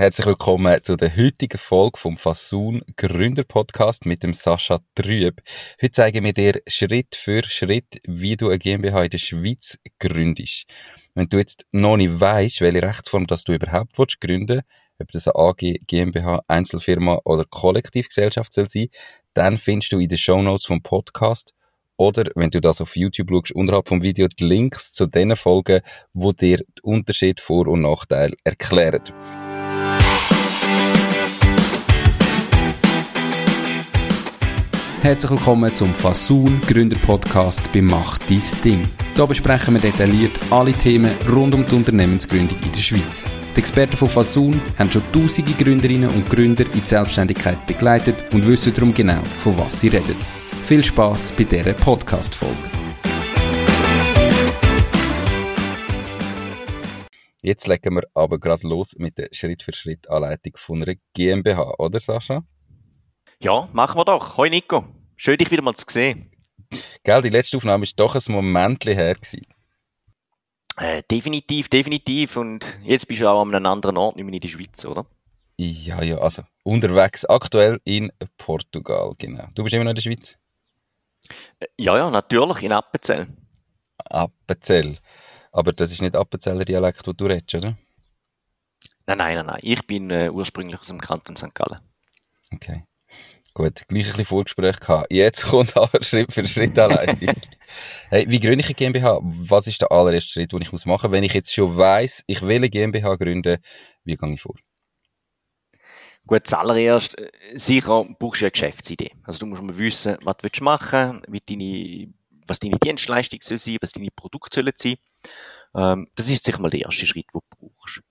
Herzlich willkommen zu der heutigen Folge vom Fasun Gründer Podcast mit dem Sascha Trüb. Heute zeigen wir dir Schritt für Schritt, wie du eine GmbH in der Schweiz gründest. Wenn du jetzt noch nicht weißt, welche Rechtsform das du überhaupt willst gründen, ob das eine AG, GmbH, Einzelfirma oder Kollektivgesellschaft soll sein, dann findest du in den Show Notes vom Podcast oder wenn du das auf YouTube schaust, unterhalb vom Video die Links zu den Folgen, wo dir den Unterschied, Vor- und Nachteil erklären. Herzlich willkommen zum Fasun Gründer Podcast bei Macht dein Ding. Hier besprechen wir detailliert alle Themen rund um die Unternehmensgründung in der Schweiz. Die Experten von Fasun haben schon tausende Gründerinnen und Gründer in die Selbstständigkeit begleitet und wissen darum genau, von was sie reden. Viel Spaß bei dieser Podcast-Folge. Jetzt legen wir aber gerade los mit der Schritt-für-Schritt-Anleitung von einer GmbH, oder Sascha? Ja, machen wir doch. Hoi Nico. Schön, dich wieder mal zu sehen. Gell, die letzte Aufnahme war doch ein Moment her. Äh, definitiv, definitiv. Und jetzt bist du auch an einem anderen Ort, nicht mehr in der Schweiz, oder? Ja, ja, also unterwegs, aktuell in Portugal, genau. Du bist immer noch in der Schweiz? Äh, ja, ja, natürlich, in Appenzell. Appenzell. Aber das ist nicht Appenzeller Dialekt, den du redest, oder? Nein, nein, nein, nein. Ich bin äh, ursprünglich aus dem Kanton St. Gallen. Okay. Gut, gleich ein bisschen Vorgespräch gehabt. Jetzt kommt aber Schritt für Schritt allein. hey, wie gründe ich eine GmbH? Was ist der allererste Schritt, den ich muss machen muss? Wenn ich jetzt schon weiss, ich will eine GmbH gründen, wie gehe ich vor? Gut, zuallererst, äh, sicher brauchst du eine Geschäftsidee. Also du musst mal wissen, was du machen willst, deine, was deine Dienstleistung soll sein, was deine Produkte sollen sein. Ähm, das ist sicher mal der erste Schritt, den du brauchst.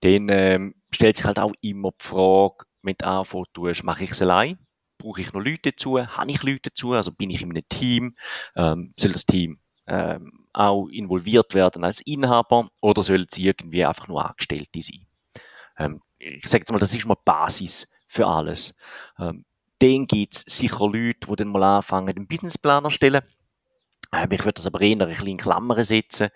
Dann ähm, stellt sich halt auch immer die Frage, wenn du anfangen tust, mache ich es allein? Brauche ich noch Leute dazu? Habe ich Leute dazu? Also bin ich in einem Team? Ähm, soll das Team ähm, auch involviert werden als Inhaber oder soll es irgendwie einfach nur Angestellte sein? Ähm, ich sage jetzt mal, das ist mal Basis für alles. Ähm, dann gibt es sicher Leute, die dann mal anfangen, den Businessplan erstellen. Ähm, ich würde das aber eher ein bisschen in Klammern setzen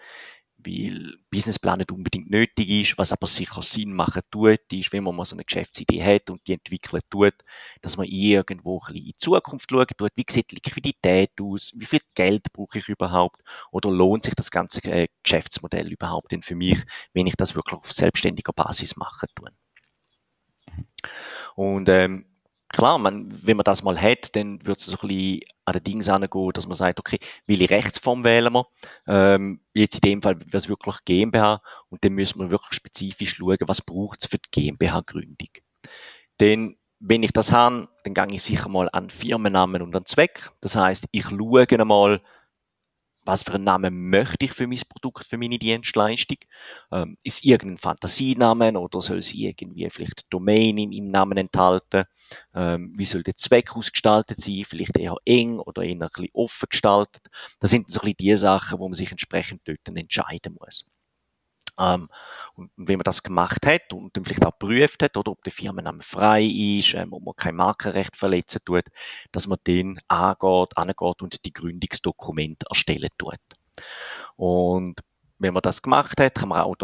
weil Businessplan nicht unbedingt nötig ist, was aber sicher Sinn machen tut, ist, wenn man mal so eine Geschäftsidee hat und die entwickelt tut, dass man irgendwo ein bisschen in die Zukunft schaut, tut, wie sieht die Liquidität aus, wie viel Geld brauche ich überhaupt oder lohnt sich das ganze äh, Geschäftsmodell überhaupt denn für mich, wenn ich das wirklich auf selbstständiger Basis machen tue. Und ähm, klar, man, wenn man das mal hat, dann wird es so ein bisschen an den Dings angehen, dass man sagt, okay, welche Rechtsform wählen wir? Ähm, jetzt in dem Fall wäre es wirklich GmbH und dann müssen wir wirklich spezifisch schauen, was braucht es für die GmbH-Gründung. Denn wenn ich das habe, dann gehe ich sicher mal an Firmennamen und an Zweck. Das heißt, ich schaue einmal, was für einen Namen möchte ich für mein Produkt, für meine Dienstleistung? Ähm, ist irgendein Fantasienamen oder soll sie irgendwie vielleicht Domain im, im Namen enthalten? Ähm, wie soll der Zweck ausgestaltet sein? Vielleicht eher eng oder eher ein bisschen offen gestaltet? Das sind so ein bisschen die Sachen, wo man sich entsprechend dort entscheiden muss. Ähm, und wenn man das gemacht hat und dann vielleicht auch geprüft hat, oder ob der Firmenname frei ist, ähm, ob man kein Markenrecht verletzen tut, dass man den angeht, angeht und die Gründungsdokumente erstellen tut. Und wenn man das gemacht hat, kann man auch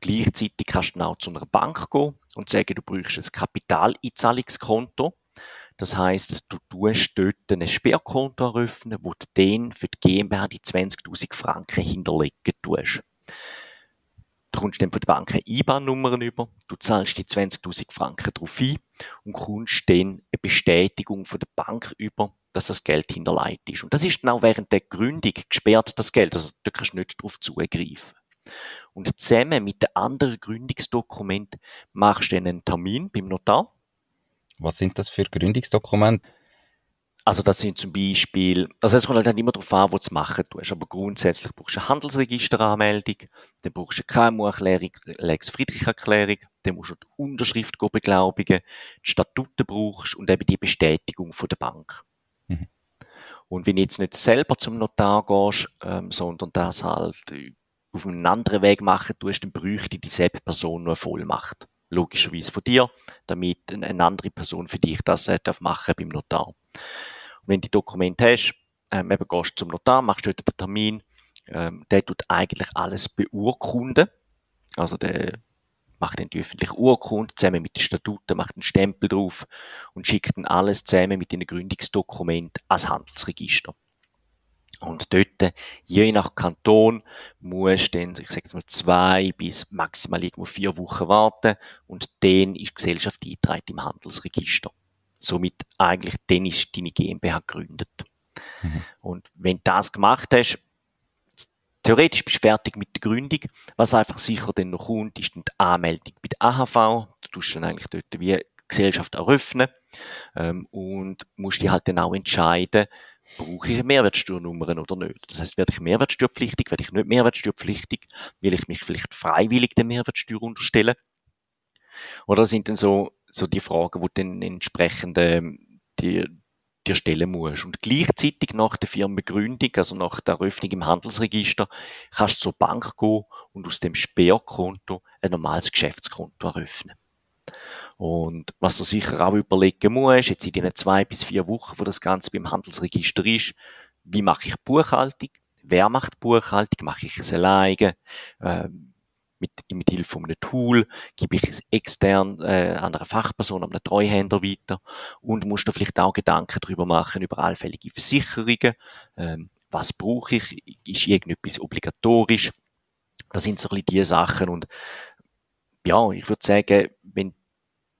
gleichzeitig kannst du auch zu einer Bank gehen und sagen, du brauchst ein Kapitaleinzahlungskonto. Das heißt, du tust dort ein Sperrkonto eröffnen, wo du dann für die GmbH die 20.000 Franken hinterlegen tust. Du kommst dann von der Bank eine IBAN-Nummer über, du zahlst die 20.000 Franken drauf ein und kommst dann eine Bestätigung von der Bank über, dass das Geld hinterlegt ist. Und das ist auch während der Gründung gesperrt, das Geld, also da kannst du nicht darauf zugreifen. Und zusammen mit den anderen Gründungsdokumenten machst du dann einen Termin beim Notar. Was sind das für Gründungsdokumente? Also das sind zum Beispiel, also es kommt halt immer darauf an, was du machen tust, aber grundsätzlich brauchst du eine Handelsregisteranmeldung, dann brauchst du eine KMU-Erklärung, Lex Friedrich-Erklärung, dann musst du die Unterschrift beglaubigen, die Statuten brauchst und eben die Bestätigung von der Bank. Mhm. Und wenn du jetzt nicht selber zum Notar gehst, ähm, sondern das halt auf einem anderen Weg machen tust, dann bräuchte dieselbe Person nur eine Vollmacht. Logischerweise von dir, damit eine andere Person für dich das äh, darf machen beim Notar wenn du die Dokumente hast, ähm, eben gehst du zum Notar, machst dort den Termin, ähm, der tut eigentlich alles beurkunden. Also der macht dann die öffentliche Urkunde zusammen mit den Statuten, macht einen Stempel drauf und schickt dann alles zusammen mit den Gründungsdokumenten ans Handelsregister. Und dort, je nach Kanton, muss dann, ich sage jetzt mal, zwei bis maximal irgendwo vier Wochen warten und dann ist die Gesellschaft eingetragen im Handelsregister. Somit eigentlich, dann ist deine GmbH gegründet. Mhm. Und wenn du das gemacht hast, theoretisch bist du fertig mit der Gründung. Was einfach sicher dann noch kommt, ist die Anmeldung bei der AHV. Du tust dann eigentlich dort wie Gesellschaft eröffnen ähm, und musst dich halt dann auch entscheiden, brauche ich eine Mehrwertsteuernummer oder nicht. Das heißt, werde ich mehrwertsteuerpflichtig, werde ich nicht mehrwertsteuerpflichtig, will ich mich vielleicht freiwillig der Mehrwertsteuer unterstellen? Oder sind dann so, so die Fragen, wo dann entsprechend ähm, die, dir stellen musst. Und gleichzeitig nach der Firmengründung, also nach der Eröffnung im Handelsregister, kannst du zur Bank gehen und aus dem Sperrkonto ein normales Geschäftskonto eröffnen. Und was du sicher auch überlegen musst, jetzt in den zwei bis vier Wochen, wo das Ganze beim Handelsregister ist, wie mache ich Buchhaltung? Wer macht Buchhaltung? Mache ich es alleine? Ähm, mit, mit Hilfe von einem Tool gebe ich es extern äh, an einer Fachperson, an einem Treuhänder weiter und musst da vielleicht auch Gedanken darüber machen, über allfällige Versicherungen. Ähm, was brauche ich? Ist irgendetwas obligatorisch? Das sind so ein bisschen die Sachen und ja, ich würde sagen, wenn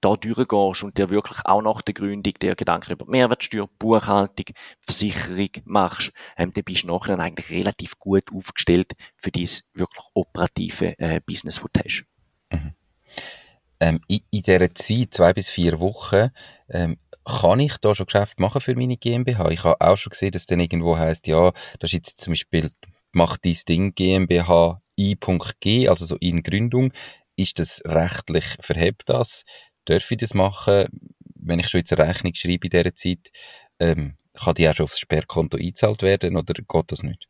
da durchgehst und dir wirklich auch nach der Gründung dir Gedanken über Mehrwertsteuer, Buchhaltung, Versicherung machst, ähm, dann bist du nachher eigentlich relativ gut aufgestellt für dieses wirklich operative äh, Business, das du hast. Mhm. Ähm, in, in dieser Zeit, zwei bis vier Wochen, ähm, kann ich da schon Geschäft machen für meine GmbH? Ich habe auch schon gesehen, dass dann irgendwo heißt, ja, das ist jetzt zum Beispiel, mach dies Ding GmbH I.G, also so in Gründung. Ist das rechtlich, verhebt das? Darf ich das machen, wenn ich schon jetzt eine Rechnung schreibe in dieser Zeit, ähm, kann die auch schon aufs Sperrkonto eingezahlt werden oder geht das nicht?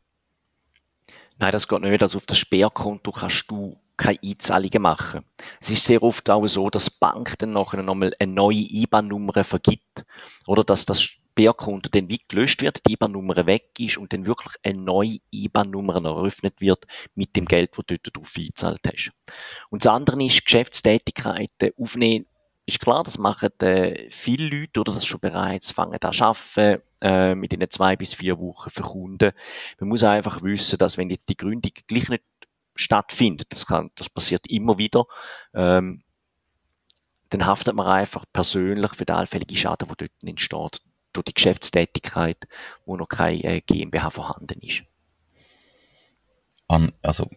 Nein, das geht nicht. Also auf das Sperrkonto kannst du keine Einzahlungen machen. Es ist sehr oft auch so, dass die Bank dann nachher nochmal eine neue IBAN-Nummer vergibt oder dass das Sperrkonto dann wie gelöscht wird, die IBAN-Nummer weg ist und dann wirklich eine neue IBAN-Nummer eröffnet wird mit dem Geld, das du dort drauf eingezahlt hast. Und das andere ist Geschäftstätigkeiten aufnehmen ist klar, das machen äh, viele Leute oder das schon bereits fangen an arbeiten äh, mit den zwei bis vier Wochen für Kunden. Man muss einfach wissen, dass wenn jetzt die Gründung gleich nicht stattfindet, das kann, das passiert immer wieder, ähm, dann haftet man einfach persönlich für den allfälligen Schaden, der dort entsteht, durch die Geschäftstätigkeit, wo noch keine äh, GmbH vorhanden ist. An, also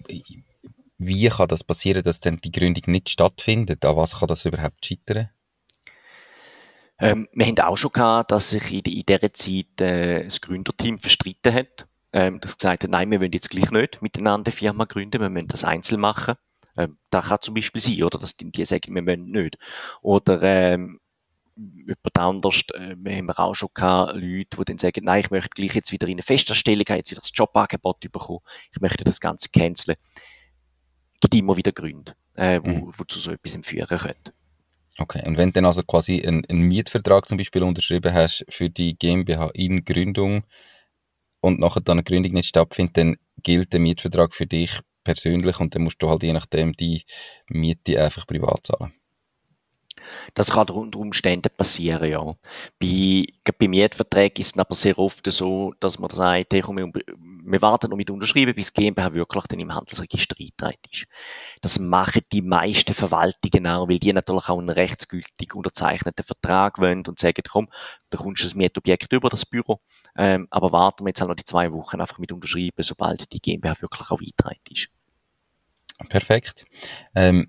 wie kann das passieren, dass dann die Gründung nicht stattfindet? An was kann das überhaupt scheitern? Ähm, wir haben auch schon gehabt, dass sich in, in dieser Zeit äh, das Gründerteam verstritten hat. Ähm, das gesagt hat, nein, wir wollen jetzt gleich nicht miteinander eine Firma gründen, wir müssen das einzeln machen. Ähm, da kann zum Beispiel sein, oder, dass die, die sagen, wir wollen nicht. Oder ähm, jemand anders, äh, wir haben auch schon gehabt, Leute, die dann sagen, nein, ich möchte gleich jetzt wieder in eine Festanstellung, jetzt wieder das Jobangebot bekommen, ich möchte das Ganze canceln gibt immer wieder Gründe, äh, wo, mhm. wo zu so etwas führen können. Okay, und wenn du dann also quasi einen, einen Mietvertrag zum Beispiel unterschrieben hast für die GmbH in Gründung und nachher dann eine Gründung nicht stattfindet, dann gilt der Mietvertrag für dich persönlich und dann musst du halt je nachdem die Miete einfach privat zahlen. Das kann unter Umständen passieren, ja. Bei, bei Mietverträgen ist es aber sehr oft so, dass man sagt, hey, komm, wir, wir warten noch mit unterschreiben, bis GmbH wirklich dann im Handelsregister eingetragen ist. Das machen die meisten Verwaltungen auch, weil die natürlich auch einen rechtsgültig unterzeichneten Vertrag wollen und sagen, komm, da kommst du das Mietobjekt über das Büro, ähm, aber warten wir jetzt halt noch die zwei Wochen einfach mit unterschreiben, sobald die GmbH wirklich auch eingetragen ist. Perfekt. Ähm,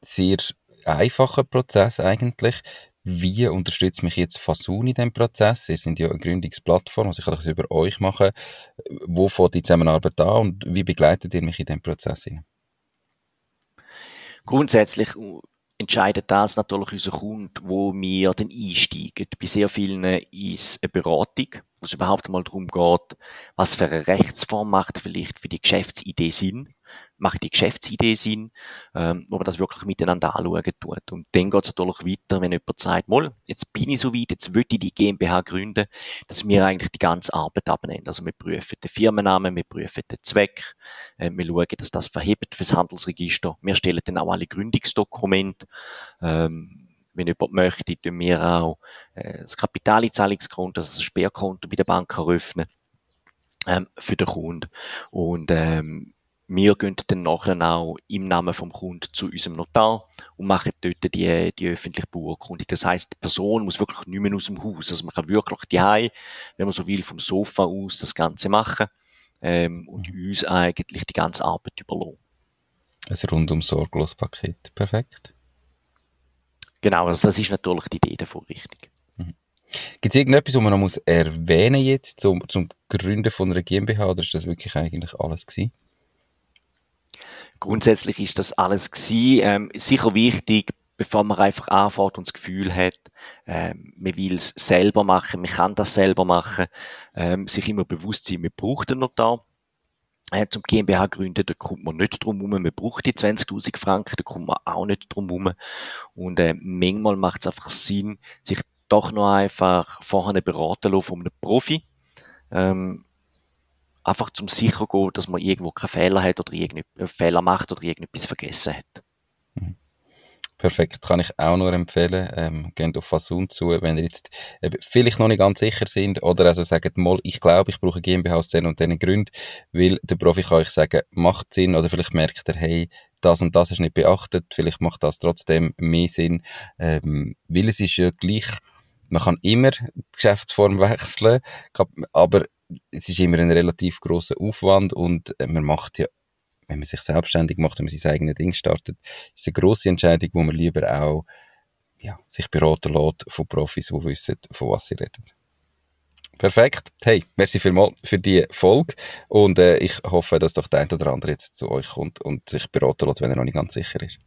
sehr einfacher Prozess eigentlich. Wie unterstützt mich jetzt Fasun in diesem Prozess? Ihr sind ja eine Gründungsplattform, was ich kann über euch machen. Wo fängt die Zusammenarbeit an und wie begleitet ihr mich in diesem Prozess? Grundsätzlich entscheidet das natürlich unser Kunde, wo wir dann einsteigen. Bei sehr vielen ist eine Beratung, wo es überhaupt mal darum geht, was für eine Rechtsform macht vielleicht für die Geschäftsidee Sinn macht die Geschäftsidee Sinn, ähm, wo man das wirklich miteinander anschauen tut. Und dann geht es natürlich weiter, wenn jemand sagt, mal, jetzt bin ich so weit, jetzt will ich die GmbH gründen, dass wir eigentlich die ganze Arbeit abnehmen. Also wir prüfen den Firmennamen, wir prüfen den Zweck, äh, wir schauen, dass das verhebt fürs Handelsregister. Wir stellen dann auch alle Gründungsdokumente. Ähm, wenn jemand möchte, tun wir auch äh, das Kapitaleinzahlungskonto, also das Sperrkonto bei der Bank eröffnen ähm, für den Kunden. Und ähm, wir gehen dann nachher auch im Namen vom Kunden zu unserem Notar und machen dort die, die öffentliche Beurkundung. Das heißt, die Person muss wirklich nicht mehr aus dem Haus. Also man kann wirklich die wenn man so will, vom Sofa aus das Ganze machen ähm, und mhm. uns eigentlich die ganze Arbeit überlassen. Ein rundum sorglos Paket. Perfekt. Genau, also das ist natürlich die Idee davon richtig. Mhm. Gibt es irgendetwas, was man noch muss erwähnen jetzt zum, zum Gründen von einer GmbH oder ist das wirklich eigentlich alles gewesen? Grundsätzlich ist das alles gewesen. Ähm, sicher wichtig, bevor man einfach anfängt und das Gefühl hat, ähm, man will es selber machen, man kann das selber machen, ähm, sich immer bewusst sein, man braucht einen Notar. Äh, zum GmbH gründen, da kommt man nicht drum herum, man braucht die 20.000 Franken, da kommt man auch nicht drum herum. Und äh, manchmal macht es einfach Sinn, sich doch noch einfach vorher beraten lassen von einem Profi. Ähm, einfach zum sicher gehen, dass man irgendwo keinen Fehler hat oder äh, Fehler macht oder irgendetwas vergessen hat. Mhm. Perfekt, kann ich auch nur empfehlen. Ähm, geht auf Fasun zu, wenn ihr jetzt äh, vielleicht noch nicht ganz sicher sind oder also sagt mal, ich glaube, ich brauche GmbH aus den und den Gründen, weil der Profi kann euch sagen, macht Sinn oder vielleicht merkt er, hey, das und das ist nicht beachtet, vielleicht macht das trotzdem mehr Sinn, ähm, weil es ist ja gleich, man kann immer die Geschäftsform wechseln, aber es ist immer ein relativ großer Aufwand und man macht ja, wenn man sich selbstständig macht, wenn man sein eigenes Ding startet, ist eine große Entscheidung, wo man lieber auch ja, sich beraten lässt von Profis, die wissen, von was sie reden. Perfekt. Hey, merci vielmals für die Folge und äh, ich hoffe, dass doch der ein oder andere jetzt zu euch kommt und sich beraten lässt, wenn er noch nicht ganz sicher ist.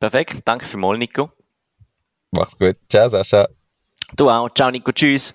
Perfekt. Danke vielmals, Nico. Mach's gut. Ciao, Sascha. Du auch. Ciao, Nico. Tschüss.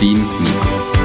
dein Nico.